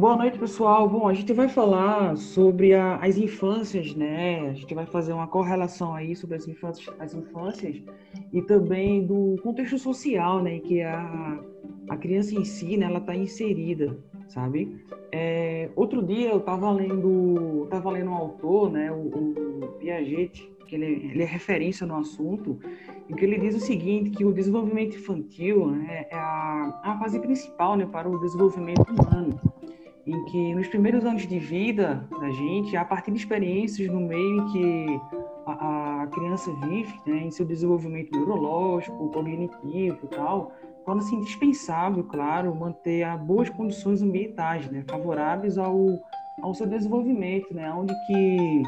Boa noite, pessoal. Bom, a gente vai falar sobre a, as infâncias, né? A gente vai fazer uma correlação aí sobre as infâncias, as infâncias e também do contexto social, né? Que a, a criança em si, né? Ela está inserida, sabe? É, outro dia eu estava lendo, tava lendo um autor, né? O, o Piaget, que ele, ele, é referência no assunto, em que ele diz o seguinte, que o desenvolvimento infantil né, é a, a fase principal né, para o desenvolvimento humano em que nos primeiros anos de vida da gente, a partir de experiências no meio em que a, a criança vive, né, em seu desenvolvimento neurológico, cognitivo e tal, torna-se indispensável, claro, manter a boas condições ambientais, né, favoráveis ao, ao seu desenvolvimento, né, onde que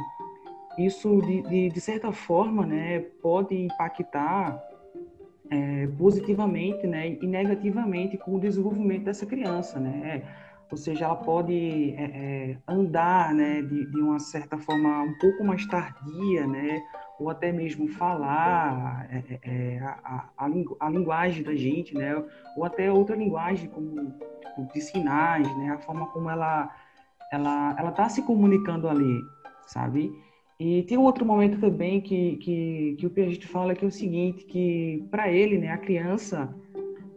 isso, de, de, de certa forma, né, pode impactar é, positivamente né, e negativamente com o desenvolvimento dessa criança, né? Ou seja, ela pode é, é, andar né, de, de, uma certa forma um pouco mais tardia, né, ou até mesmo falar é, é, é a, a, a, linguagem da gente, né, ou até outra linguagem como tipo, de sinais, né, a forma como ela ela ela está se comunicando ali, sabe? E tem um outro momento também que que, que o Piaget fala que é o seguinte, que para ele, né, a criança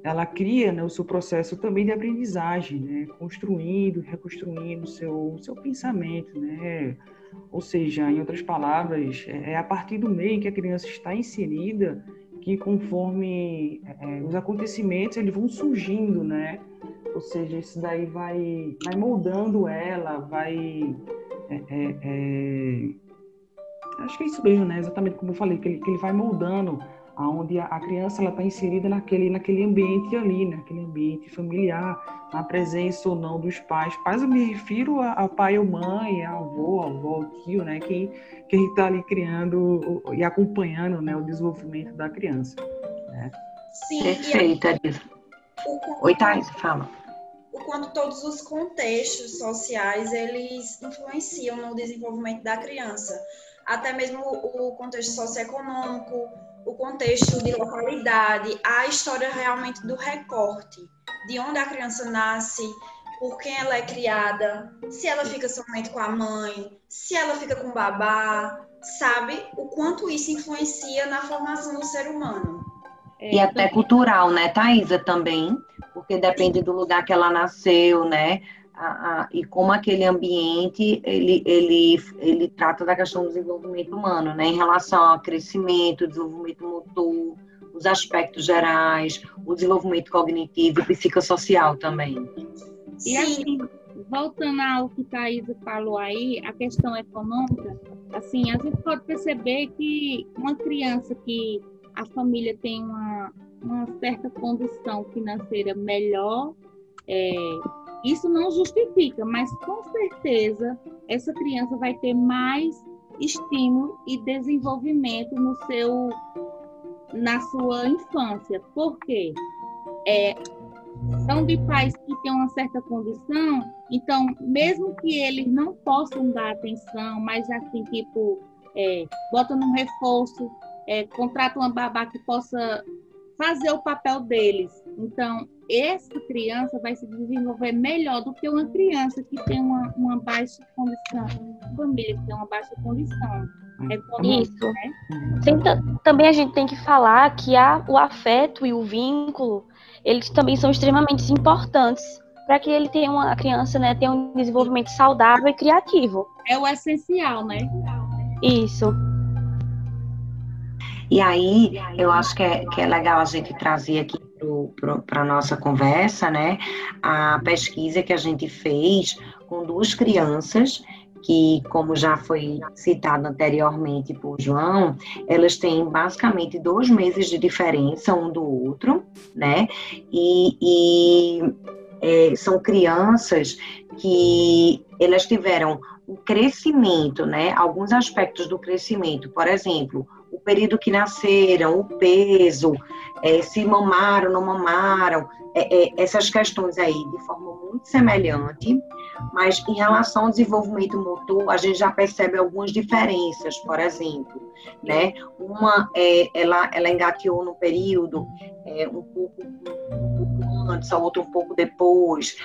ela cria né, o seu processo também de aprendizagem, né, construindo, reconstruindo seu, seu pensamento, né, ou seja, em outras palavras, é, é a partir do meio que a criança está inserida que conforme é, é, os acontecimentos eles vão surgindo, né, ou seja, isso daí vai, vai moldando ela, vai é, é, é acho que é isso mesmo, né, exatamente como eu falei, que ele, que ele vai moldando onde a criança ela está inserida naquele, naquele ambiente ali, naquele ambiente familiar, na presença ou não dos pais. Pais eu me refiro a, a pai ou mãe, a avô, a avó, tio, né? Quem quem está ali criando e acompanhando, né, o desenvolvimento da criança. Né? Sim. Perfeita. O... Oi, Thais, fala. O quanto todos os contextos sociais eles influenciam no desenvolvimento da criança, até mesmo o contexto socioeconômico o contexto de localidade, a história realmente do recorte, de onde a criança nasce, por quem ela é criada, se ela fica somente com a mãe, se ela fica com o babá, sabe? O quanto isso influencia na formação do ser humano. E até cultural, né, Thaisa, também, porque depende do lugar que ela nasceu, né? A, a, e como aquele ambiente ele, ele, ele trata da questão do desenvolvimento humano, né, em relação ao crescimento, desenvolvimento motor, os aspectos gerais, o desenvolvimento cognitivo e psicossocial também. E assim, voltando ao que a Thaisa falou aí, a questão econômica, assim, a gente pode perceber que uma criança que a família tem uma, uma certa condição financeira melhor, é, isso não justifica, mas com certeza essa criança vai ter mais estímulo e desenvolvimento no seu na sua infância. Por quê? É, são de pais que têm uma certa condição, então, mesmo que eles não possam dar atenção, mas assim, tipo, é, bota num reforço, é, contrata uma babá que possa fazer o papel deles. Então, essa criança vai se desenvolver melhor do que uma criança que tem uma, uma baixa condição, uma família que tem uma baixa condição. É Isso. Né? Tem, também a gente tem que falar que a, o afeto e o vínculo, eles também são extremamente importantes para que ele tenha uma a criança, né, tenha um desenvolvimento saudável e criativo. É o essencial, né? Isso. E aí, eu acho que é, que é legal a gente trazer aqui para a nossa conversa, né, a pesquisa que a gente fez com duas crianças que, como já foi citado anteriormente por João, elas têm basicamente dois meses de diferença um do outro, né? E, e é, são crianças que elas tiveram um crescimento, né? Alguns aspectos do crescimento, por exemplo, o período que nasceram, o peso, é, se mamaram, não mamaram, é, é, essas questões aí de forma muito semelhante, mas em relação ao desenvolvimento motor, a gente já percebe algumas diferenças, por exemplo, né? Uma, é, ela, ela engateou no período é, um pouco, um pouco antes, a outra um pouco depois,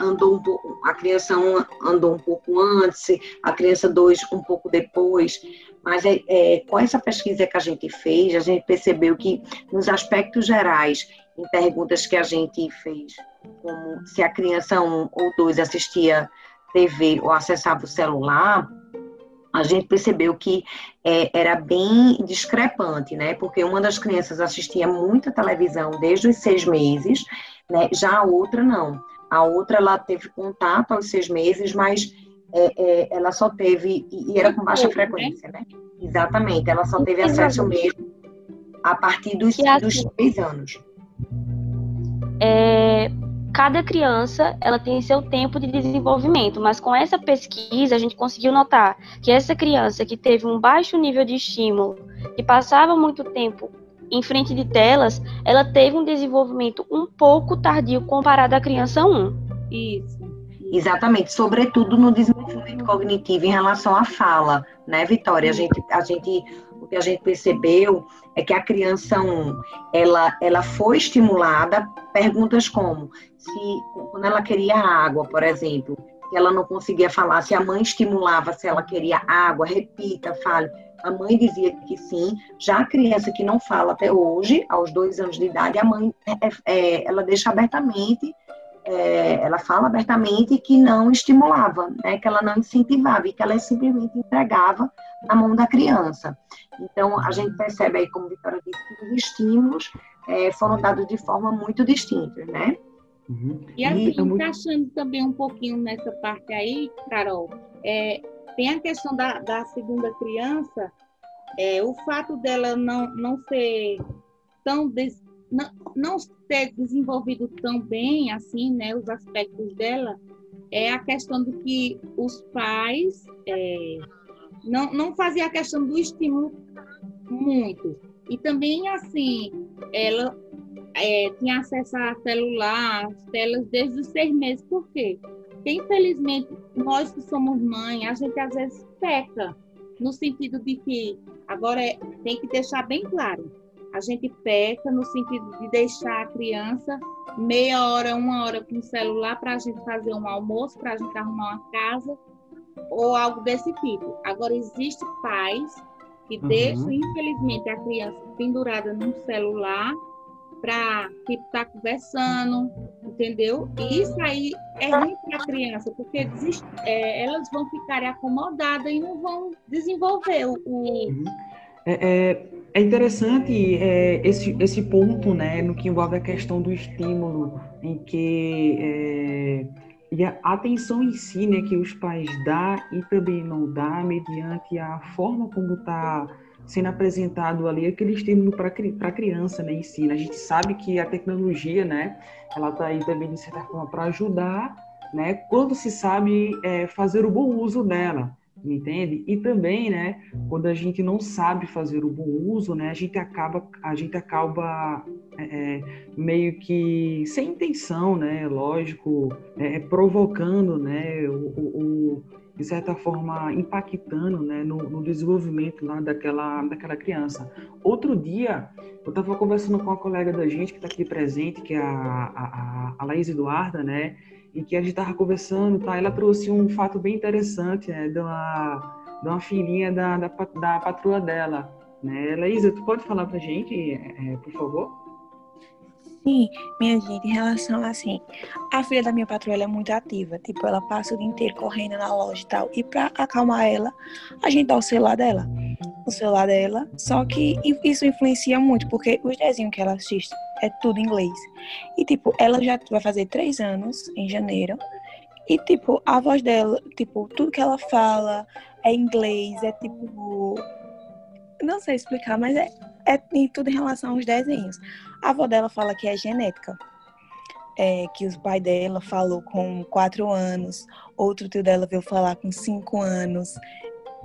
andou um pouco, a criança um andou um pouco antes, a criança dois um pouco depois. Mas é, é, com essa pesquisa que a gente fez, a gente percebeu que nos aspectos gerais, em perguntas que a gente fez, como se a criança um ou dois assistia TV ou acessava o celular, a gente percebeu que é, era bem discrepante, né? Porque uma das crianças assistia muita televisão desde os seis meses, né? Já a outra não. A outra ela teve contato aos seis meses, mas é, é, ela só teve e era com baixa frequência, né? Exatamente. Ela só teve acesso mesmo a partir dos, dos três anos. É, cada criança ela tem seu tempo de desenvolvimento, mas com essa pesquisa a gente conseguiu notar que essa criança que teve um baixo nível de estímulo, que passava muito tempo em frente de telas, ela teve um desenvolvimento um pouco tardio comparado à criança 1. Isso. Exatamente, sobretudo no desenvolvimento cognitivo em relação à fala, né, Vitória? A gente, a gente o que a gente percebeu é que a criança 1, ela, ela foi estimulada, perguntas como, se quando ela queria água, por exemplo, que ela não conseguia falar, se a mãe estimulava se ela queria água, repita, fale. A mãe dizia que sim. Já a criança que não fala até hoje, aos dois anos de idade, a mãe é, é, ela deixa abertamente, é, ela fala abertamente que não estimulava, né, que ela não incentivava e que ela simplesmente entregava na mão da criança. Então, a gente percebe aí, como a Vitória disse, que os estímulos é, foram dados de forma muito distinta, né? Uhum. E assim, e, encaixando também um pouquinho nessa parte aí, Carol, é, tem a questão da, da segunda criança, é, o fato dela não, não ser tão des, não, não desenvolvido tão bem assim, né, os aspectos dela, é a questão do que os pais é, não, não fazia a questão do estímulo muito. E também, assim, ela é, tinha acesso a celular, telas desde os seis meses. Por quê? Porque, infelizmente, nós que somos mãe, a gente às vezes peca, no sentido de que, agora é, tem que deixar bem claro, a gente peca no sentido de deixar a criança meia hora, uma hora com o celular para a gente fazer um almoço, para a gente arrumar uma casa ou algo desse tipo. Agora, existe pais que uhum. deixam, infelizmente, a criança pendurada num celular para tipo, estar tá conversando, entendeu? E isso aí é ruim para a criança, porque desist, é, elas vão ficar acomodadas e não vão desenvolver o. Uhum. É, é, é, interessante é, esse, esse ponto, né, no que envolve a questão do estímulo, em que é, e a atenção em si, né, que os pais dá e também não dá, mediante a forma como está sendo apresentado ali aquele estímulo para a criança, né, em si. Né? A gente sabe que a tecnologia, né, ela está aí também de certa forma para ajudar, né, quando se sabe é, fazer o bom uso dela entende? E também, né, quando a gente não sabe fazer o bom uso, né, a gente acaba, a gente acaba é, é meio que sem intenção, né, lógico, é, é, provocando, né, o, o, de certa forma impactando, né, no, no, desenvolvimento lá daquela, daquela criança. Outro dia, eu estava conversando com uma colega da gente que está aqui presente, que é a, a, a Laís Eduarda, né, em que a gente estava conversando, tá? Ela trouxe um fato bem interessante, né? De uma, de uma filhinha da, da, da patroa dela, né? Laísa, tu pode falar pra gente, é, por favor? Sim, minha gente, em relação assim, a filha da minha patroa é muito ativa, tipo, ela passa o dia inteiro correndo na loja e tal, e pra acalmar ela, a gente dá o celular dela, o celular dela, só que isso influencia muito, porque os desenhos que ela assiste é tudo inglês, e tipo, ela já vai fazer três anos em janeiro, e tipo, a voz dela, tipo, tudo que ela fala é inglês, é tipo, não sei explicar, mas é, é em tudo em relação aos desenhos. A avó dela fala que é genética. É, que o pai dela falou com quatro anos, outro tio dela veio falar com cinco anos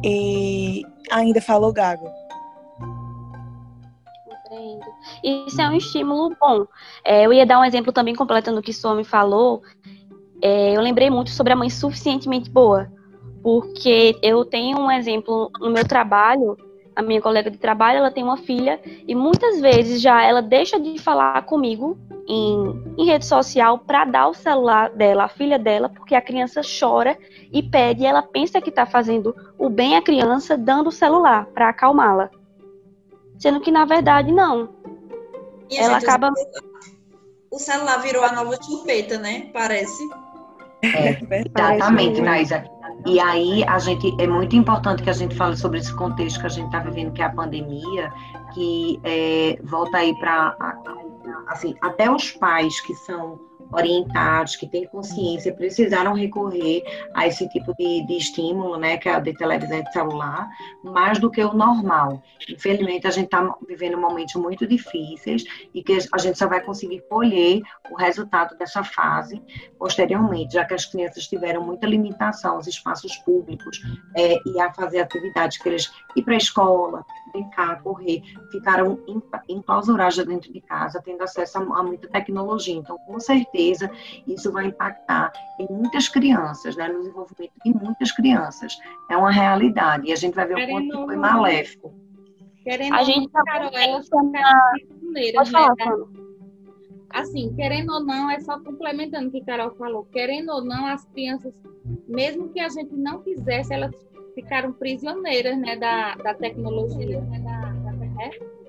e ainda falou gago. Entendo. Isso é um estímulo bom. É, eu ia dar um exemplo também completando o que o homem falou. É, eu lembrei muito sobre a mãe suficientemente boa, porque eu tenho um exemplo no meu trabalho a minha colega de trabalho, ela tem uma filha e muitas vezes já ela deixa de falar comigo em, em rede social para dar o celular dela à filha dela, porque a criança chora e pede, e ela pensa que está fazendo o bem à criança dando o celular para acalmá-la. Sendo que na verdade não. E ela gente, acaba. O celular virou a nova chupeta, né? Parece. É, exatamente, Naisa. E aí a gente é muito importante que a gente fale sobre esse contexto que a gente está vivendo, que é a pandemia, que é, volta aí para assim, até os pais que são orientados, que têm consciência, precisaram recorrer a esse tipo de, de estímulo, né, que é a de televisão e celular, mais do que o normal. Infelizmente, a gente está vivendo momentos muito difíceis e que a gente só vai conseguir colher o resultado dessa fase posteriormente, já que as crianças tiveram muita limitação aos espaços públicos é, e a fazer atividades que eles ir para a escola, brincar, correr, ficaram enclausuradas dentro de casa, tendo acesso a, a muita tecnologia. Então, com certeza, certeza isso vai impactar em muitas crianças, né, no desenvolvimento de muitas crianças. É uma realidade e a gente vai ver Querendo o quanto foi maléfico. Querendo a gente tá Carol, elas Pode falar, né? Assim, querendo ou não, é só complementando o que a Carol falou. Querendo ou não, as crianças, mesmo que a gente não quisesse, elas ficaram prisioneiras né, da, da tecnologia. Né, da, da,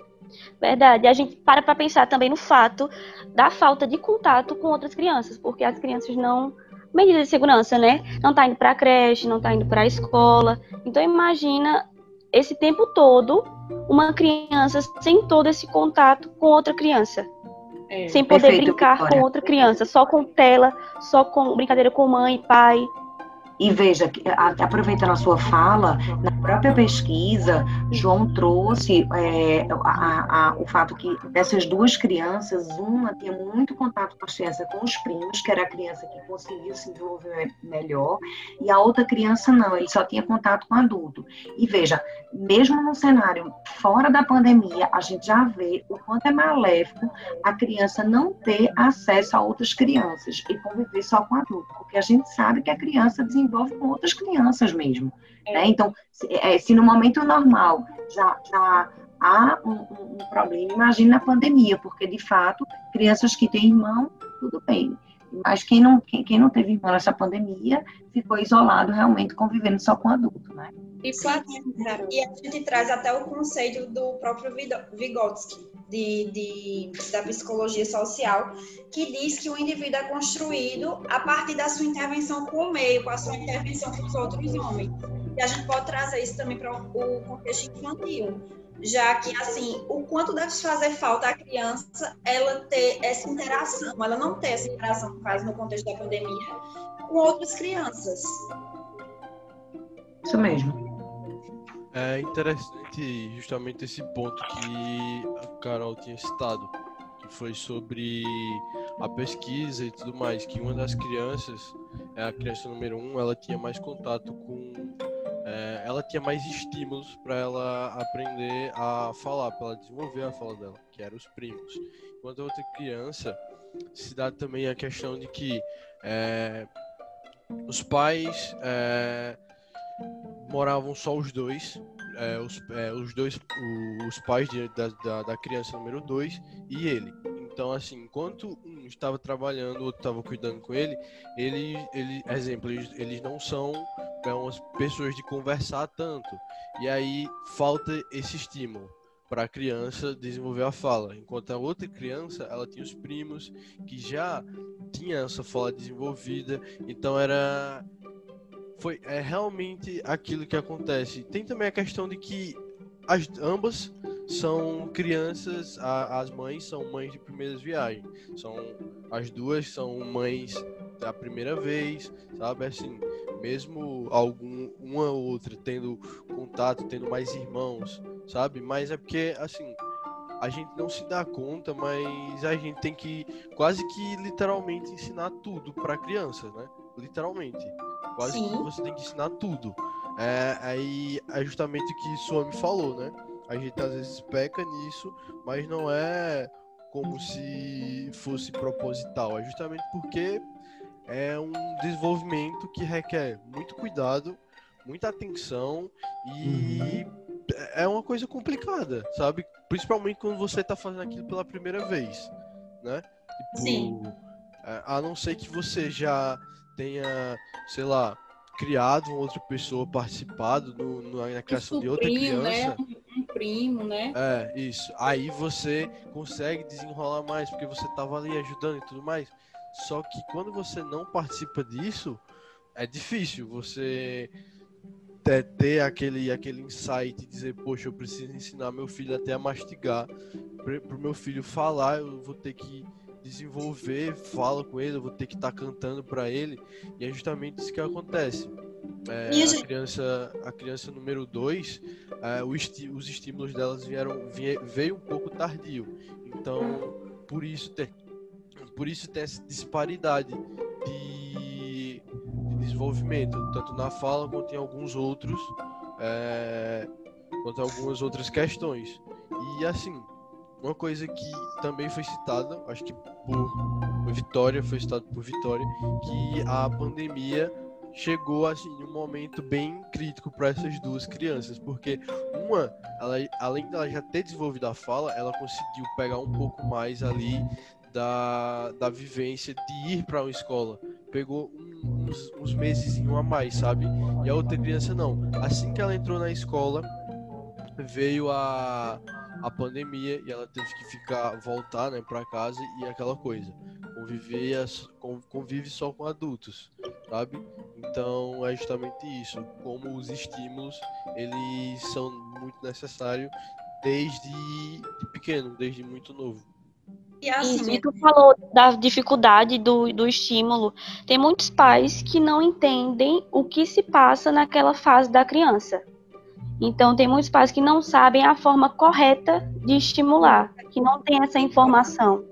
Verdade. A gente para para pensar também no fato da falta de contato com outras crianças, porque as crianças não medidas de segurança, né? Não tá indo para a creche, não tá indo para a escola. Então imagina esse tempo todo uma criança sem todo esse contato com outra criança. É, sem poder perfeito, brincar com outra criança, só com tela, só com brincadeira com mãe, pai. E veja, aproveitando a sua fala, na própria pesquisa, João trouxe é, a, a, o fato que dessas duas crianças, uma tinha muito contato com a criança com os primos, que era a criança que conseguiu se desenvolver melhor, e a outra criança não, ele só tinha contato com adulto. E veja, mesmo no cenário fora da pandemia, a gente já vê o quanto é maléfico a criança não ter acesso a outras crianças e conviver só com adulto, porque a gente sabe que a criança desenvolve envolve com outras crianças mesmo. É. Né? Então, se, é, se, no momento normal já, já há um, um, um problema, imagine na pandemia, porque de fato, crianças que têm irmão, tudo bem. Mas quem não, quem, quem não teve irmão nessa pandemia ficou isolado, realmente convivendo só com adulto, né? E, e a gente traz até o conceito do próprio Vygotsky, de, de, da psicologia social, que diz que o indivíduo é construído a partir da sua intervenção com o meio, com a sua intervenção com os outros homens. E a gente pode trazer isso também para o contexto infantil, já que, assim, o quanto deve fazer falta à criança ela ter essa interação, ela não ter essa interação faz no contexto da pandemia, com outras crianças. Isso mesmo. É interessante justamente esse ponto que a Carol tinha citado, que foi sobre a pesquisa e tudo mais, que uma das crianças, é a criança número um, ela tinha mais contato com, é, ela tinha mais estímulos para ela aprender a falar, para ela desenvolver a fala dela, que eram os primos. Enquanto a outra criança se dá também a questão de que é, os pais é, moravam só os dois, é, os, é, os dois, os pais de, da, da, da, criança número dois e ele. Então, assim, enquanto um estava trabalhando, o outro estava cuidando com ele, ele, ele exemplo, eles, eles não são é, umas pessoas de conversar tanto. E aí falta esse estímulo para a criança desenvolver a fala, enquanto a outra criança ela tinha os primos que já tinha essa fala desenvolvida, então era foi é realmente aquilo que acontece. Tem também a questão de que as ambas são crianças, a, as mães são mães de primeiras viagens. São as duas são mães da primeira vez, sabe assim, mesmo algum uma ou outra tendo contato, tendo mais irmãos, sabe? Mas é porque assim, a gente não se dá conta, mas a gente tem que quase que literalmente ensinar tudo para crianças, né? Literalmente. Quase Sim. que você tem que ensinar tudo. É, aí é justamente o que Suami falou, né? A gente às vezes peca nisso, mas não é como se fosse proposital. É justamente porque é um desenvolvimento que requer muito cuidado, muita atenção e uhum. é uma coisa complicada, sabe? Principalmente quando você tá fazendo aquilo pela primeira vez, né? Tipo, Sim. É, a não ser que você já tenha, sei lá, criado uma outra pessoa, participado no, no na criação de outra né? criança. Né? Um, um, primo, né? É, isso. Aí você consegue desenrolar mais, porque você tava ali ajudando e tudo mais. Só que quando você não participa disso, é difícil você ter, ter aquele, aquele insight e dizer, poxa, eu preciso ensinar meu filho até a mastigar. Para o meu filho falar, eu vou ter que desenvolver, fala com ele, eu vou ter que estar tá cantando para ele. E é justamente isso que acontece. É, a criança a criança número 2 é, os estímulos delas vieram veio um pouco tardio então por isso tem por isso tem essa disparidade de, de desenvolvimento tanto na fala quanto em alguns outros é, quanto algumas outras questões e assim uma coisa que também foi citada, acho que por Vitória, foi citado por Vitória, que a pandemia chegou assim um momento bem crítico para essas duas crianças, porque uma, ela, além dela já ter desenvolvido a fala, ela conseguiu pegar um pouco mais ali da, da vivência de ir para uma escola. Pegou uns, uns meses a mais, sabe? E a outra criança não. Assim que ela entrou na escola, veio a a pandemia e ela teve que ficar voltar né para casa e aquela coisa. Conviver convive só com adultos sabe? Então é justamente isso. Como os estímulos eles são muito necessários desde de pequeno desde muito novo. E assim, tu falou da dificuldade do, do estímulo. Tem muitos pais que não entendem o que se passa naquela fase da criança. Então, tem muitos pais que não sabem a forma correta de estimular, que não tem essa informação.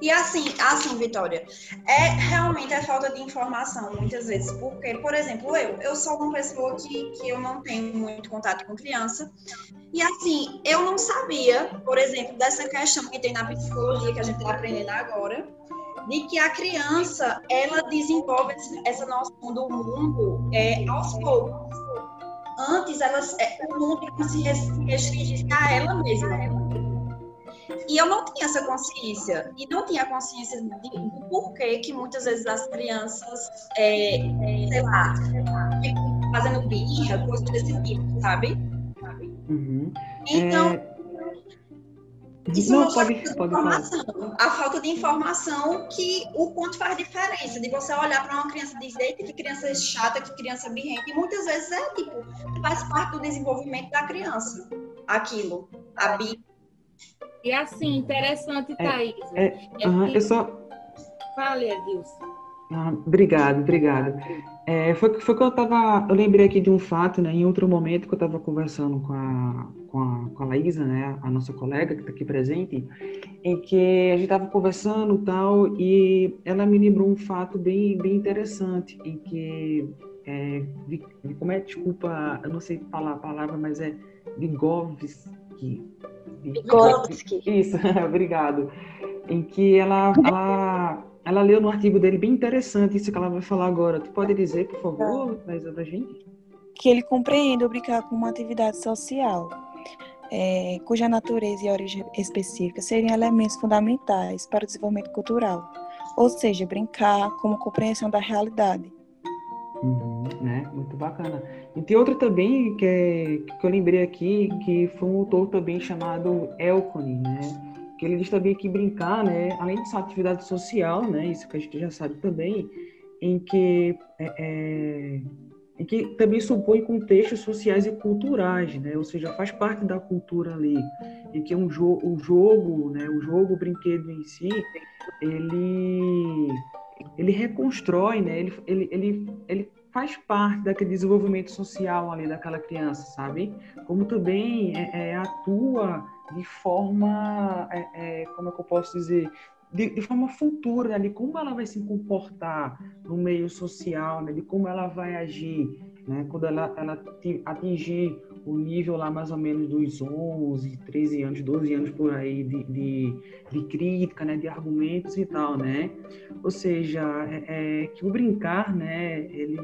E assim, assim, Vitória, é realmente a falta de informação muitas vezes, porque, por exemplo, eu, eu sou uma pessoa que, que eu não tenho muito contato com criança, e assim, eu não sabia, por exemplo, dessa questão que tem na psicologia que a gente está aprendendo agora, de que a criança, ela desenvolve essa noção do mundo é, aos poucos antes elas, é, o mundo se restringir a ela mesma. E eu não tinha essa consciência. E não tinha consciência de, do porquê que muitas vezes as crianças, é, é, sei lá, ficam fazendo birra, coisas desse tipo, sabe? Uhum. Então. É isso não, pode, pode informação. Falar. A falta de informação que o quanto faz diferença. De você olhar para uma criança e dizer que criança chata, que criança birrenta. E muitas vezes é tipo, faz parte do desenvolvimento da criança. Aquilo. A bi. E assim, interessante, Thaís. É, é, é uhum, eu só. Fale, Edilson. Ah, obrigado, obrigado. É, foi, foi que eu estava. Eu lembrei aqui de um fato, né? Em outro momento que eu estava conversando com a, com a, com a Laísa, né? A nossa colega que está aqui presente, em que a gente estava conversando tal, e ela me lembrou um fato bem, bem interessante, em que. É, como é? Desculpa, eu não sei falar a palavra, mas é Vygotsky. Vygotsky. Isso, obrigado. Em que ela, ela ela leu no artigo dele bem interessante isso que ela vai falar agora. Tu pode dizer, por favor, Thaisa, da gente? Que ele compreende o brincar como uma atividade social, é, cuja natureza e origem específica seriam elementos fundamentais para o desenvolvimento cultural. Ou seja, brincar como compreensão da realidade. Uhum, né? Muito bacana. E tem outra também que, é, que eu lembrei aqui, que foi um autor também chamado Elcone, né? que ele diz também que brincar, né, além de ser atividade social, né, isso que a gente já sabe também, em que, é, é, em que também supõe contextos sociais e culturais, né, ou seja, faz parte da cultura ali, em que um jo o jogo, né, o jogo, o brinquedo em si, ele ele reconstrói, né, ele, ele, ele, ele faz parte daquele desenvolvimento social ali daquela criança, sabe? Como também é, é, atua de forma, é, é, como é que eu posso dizer, de, de, forma futura, né? de como ela vai se comportar no meio social, né? de como ela vai agir né? Quando ela, ela atingir o nível lá mais ou menos dos 11, 13 anos, 12 anos por aí de, de, de crítica, né? De argumentos e tal, né? Ou seja, é, é, que o brincar, né? Ele,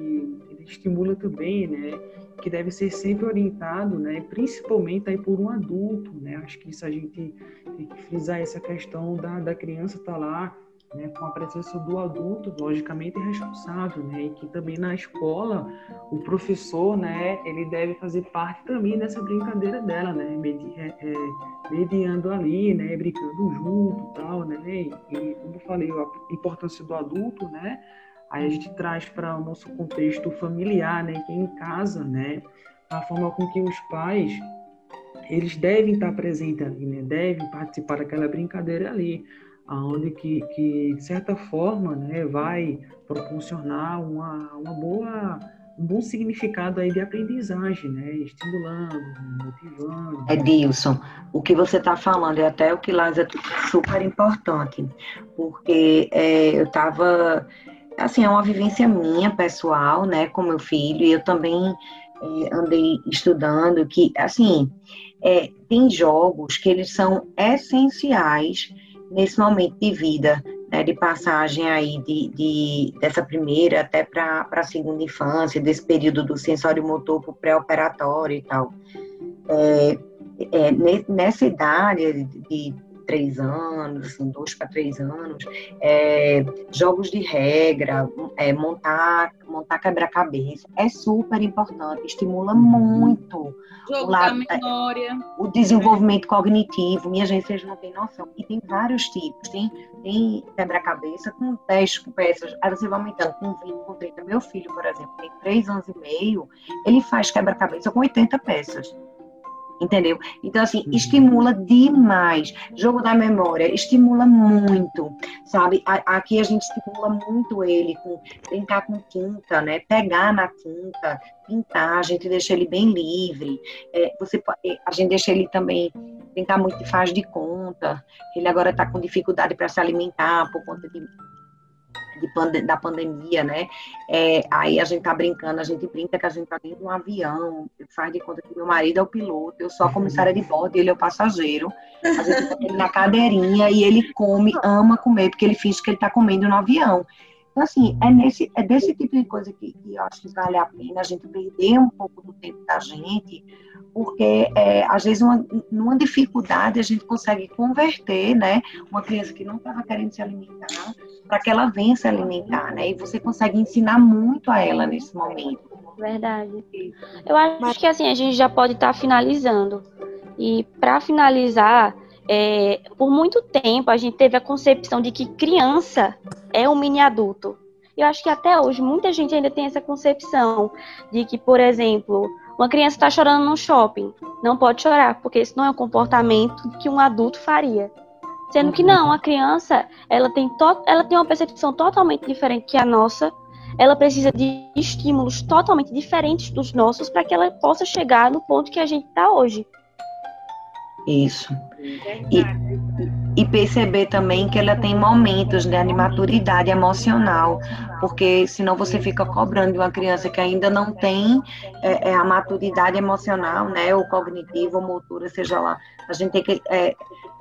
ele estimula também, né? Que deve ser sempre orientado, né? Principalmente aí por um adulto, né? Acho que isso a gente tem que frisar essa questão da, da criança estar tá lá né, com a presença do adulto, logicamente responsável, né, e que também na escola o professor, né, ele deve fazer parte também dessa brincadeira dela, né, medi é, é, mediando ali, né, brincando junto, tal, né, e, como eu falei, a importância do adulto, né, aí a gente traz para o nosso contexto familiar, né, que é em casa, né, a forma com que os pais eles devem estar presentes ali, né, devem participar daquela brincadeira ali aonde que, que de certa forma né, vai proporcionar uma, uma boa um bom significado aí de aprendizagem, né? Estimulando, motivando. É Dilson, o que você está falando é até o que Lázaro é super importante, porque é, eu estava, assim, é uma vivência minha pessoal, né, com meu filho, e eu também é, andei estudando que, assim, é, tem jogos que eles são essenciais nesse momento de vida, né, de passagem aí de, de dessa primeira até para a segunda infância, desse período do sensório motor para pré-operatório e tal. É, é, nessa idade de três anos, assim, dois para três anos, é, jogos de regra, é, montar, montar quebra-cabeça, é super importante, estimula uhum. muito Jogo o, lado, da memória. o desenvolvimento cognitivo. Minha gente, vocês não têm noção. E tem vários tipos. Tem, tem quebra-cabeça com 10 peças, aí você vai aumentando com 20, com 30. Meu filho, por exemplo, tem 3 anos e meio, ele faz quebra-cabeça com 80 peças entendeu? Então, assim, uhum. estimula demais. Jogo da memória estimula muito, sabe? Aqui a gente estimula muito ele com brincar com tinta, né? Pegar na tinta, pintar, a gente deixa ele bem livre. É, você, é, a gente deixa ele também brincar muito de faz de conta. Ele agora está com dificuldade para se alimentar por conta de de, da pandemia, né? É, aí a gente tá brincando, a gente brinca que a gente tá dentro de um avião, faz de conta que meu marido é o piloto, eu sou a comissária de bordo, ele é o passageiro. A gente tá na cadeirinha e ele come, ama comer, porque ele finge que ele tá comendo no avião. Então, assim, é, nesse, é desse tipo de coisa que, que eu acho que vale a pena a gente perder um pouco do tempo da gente, porque é, às vezes uma, numa dificuldade a gente consegue converter, né, uma criança que não estava querendo se alimentar para que ela venha se alimentar, né, e você consegue ensinar muito a ela nesse momento. Verdade. Eu acho que assim a gente já pode estar tá finalizando e para finalizar é, por muito tempo a gente teve a concepção de que criança é um mini adulto. Eu acho que até hoje muita gente ainda tem essa concepção de que, por exemplo, uma criança está chorando no shopping, não pode chorar, porque isso não é um comportamento que um adulto faria. Sendo que não, a criança, ela tem, ela tem uma percepção totalmente diferente que a nossa. Ela precisa de estímulos totalmente diferentes dos nossos para que ela possa chegar no ponto que a gente está hoje. Isso. E, e, perceber também que ela tem momentos né, de maturidade emocional, porque senão você fica cobrando de uma criança que ainda não tem é, é, a maturidade emocional, né, ou cognitiva, ou motora, seja lá. A gente tem que. É,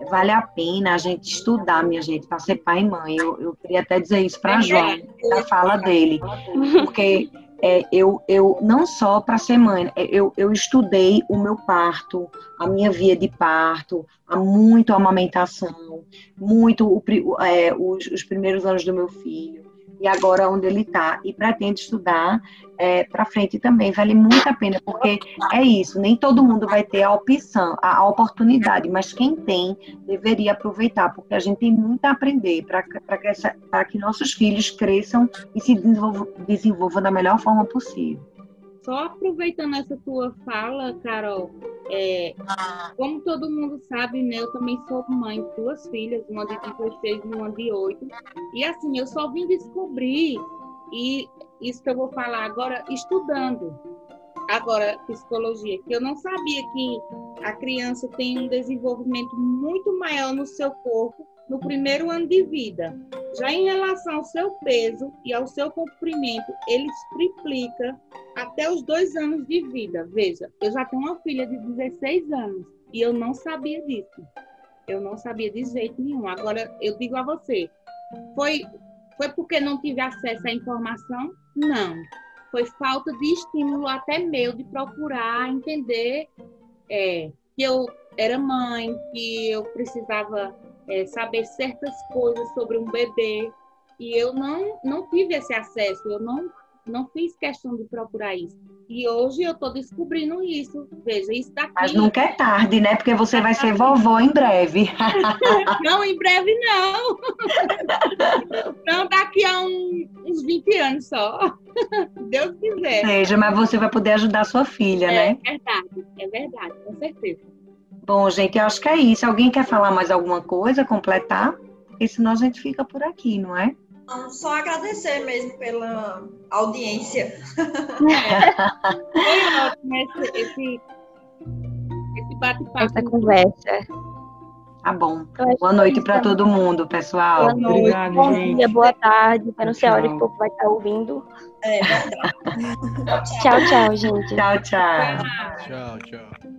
vale a pena a gente estudar, minha gente, para ser pai e mãe. Eu, eu queria até dizer isso para João, na fala dele, porque é, eu, eu não só para ser mãe, é, eu, eu estudei o meu parto, a minha via de parto, há muito amamentação, muito o, é, os, os primeiros anos do meu filho e agora onde ele está e pretende estudar é, para frente também. Vale muito a pena porque é isso nem todo mundo vai ter a opção a, a oportunidade mas quem tem deveria aproveitar porque a gente tem muito a aprender para que que nossos filhos cresçam e se desenvolvam, desenvolvam da melhor forma possível só aproveitando essa tua fala, Carol, é, como todo mundo sabe, né, eu também sou mãe de duas filhas, uma de 16 e uma de 8. E assim, eu só vim descobrir, e isso que eu vou falar agora, estudando agora psicologia, que eu não sabia que a criança tem um desenvolvimento muito maior no seu corpo no primeiro ano de vida. Já em relação ao seu peso e ao seu comprimento, ele triplica até os dois anos de vida. Veja, eu já tenho uma filha de 16 anos e eu não sabia disso. Eu não sabia de jeito nenhum. Agora, eu digo a você, foi, foi porque não tive acesso à informação? Não. Foi falta de estímulo até meu de procurar entender é, que eu era mãe, que eu precisava é, saber certas coisas sobre um bebê. E eu não, não tive esse acesso, eu não, não fiz questão de procurar isso. E hoje eu estou descobrindo isso. Veja, isso daqui. Mas nunca é tarde, né? Porque você vai ser vovó em breve. não, em breve não. Não, daqui a um, uns 20 anos só. Deus quiser. Seja, mas você vai poder ajudar sua filha, é, né? É verdade, é verdade, com certeza. Bom, gente, eu acho que é isso. Alguém quer falar mais alguma coisa, completar? Porque senão a gente fica por aqui, não é? Só agradecer mesmo pela audiência. É. Foi ótimo esse, esse, esse bate-papo. Essa conversa. Tá bom. Boa noite para todo mundo, pessoal. Boa noite, Obrigado, bom gente. dia, boa tarde. Eu não sei a hora que o povo vai estar ouvindo. É verdade. tchau, tchau, gente. Tchau, tchau. Tchau, tchau.